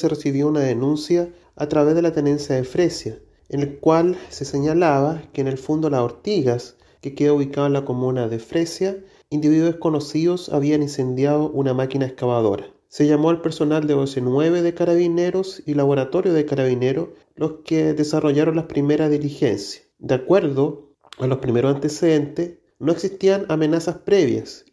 se recibió una denuncia a través de la tenencia de Fresia, en el cual se señalaba que en el fondo Las Ortigas, que queda ubicado en la comuna de Fresia, individuos desconocidos habían incendiado una máquina excavadora. Se llamó al personal de OC9 de Carabineros y Laboratorio de Carabineros los que desarrollaron las primeras diligencias. De acuerdo a los primeros antecedentes, no existían amenazas previas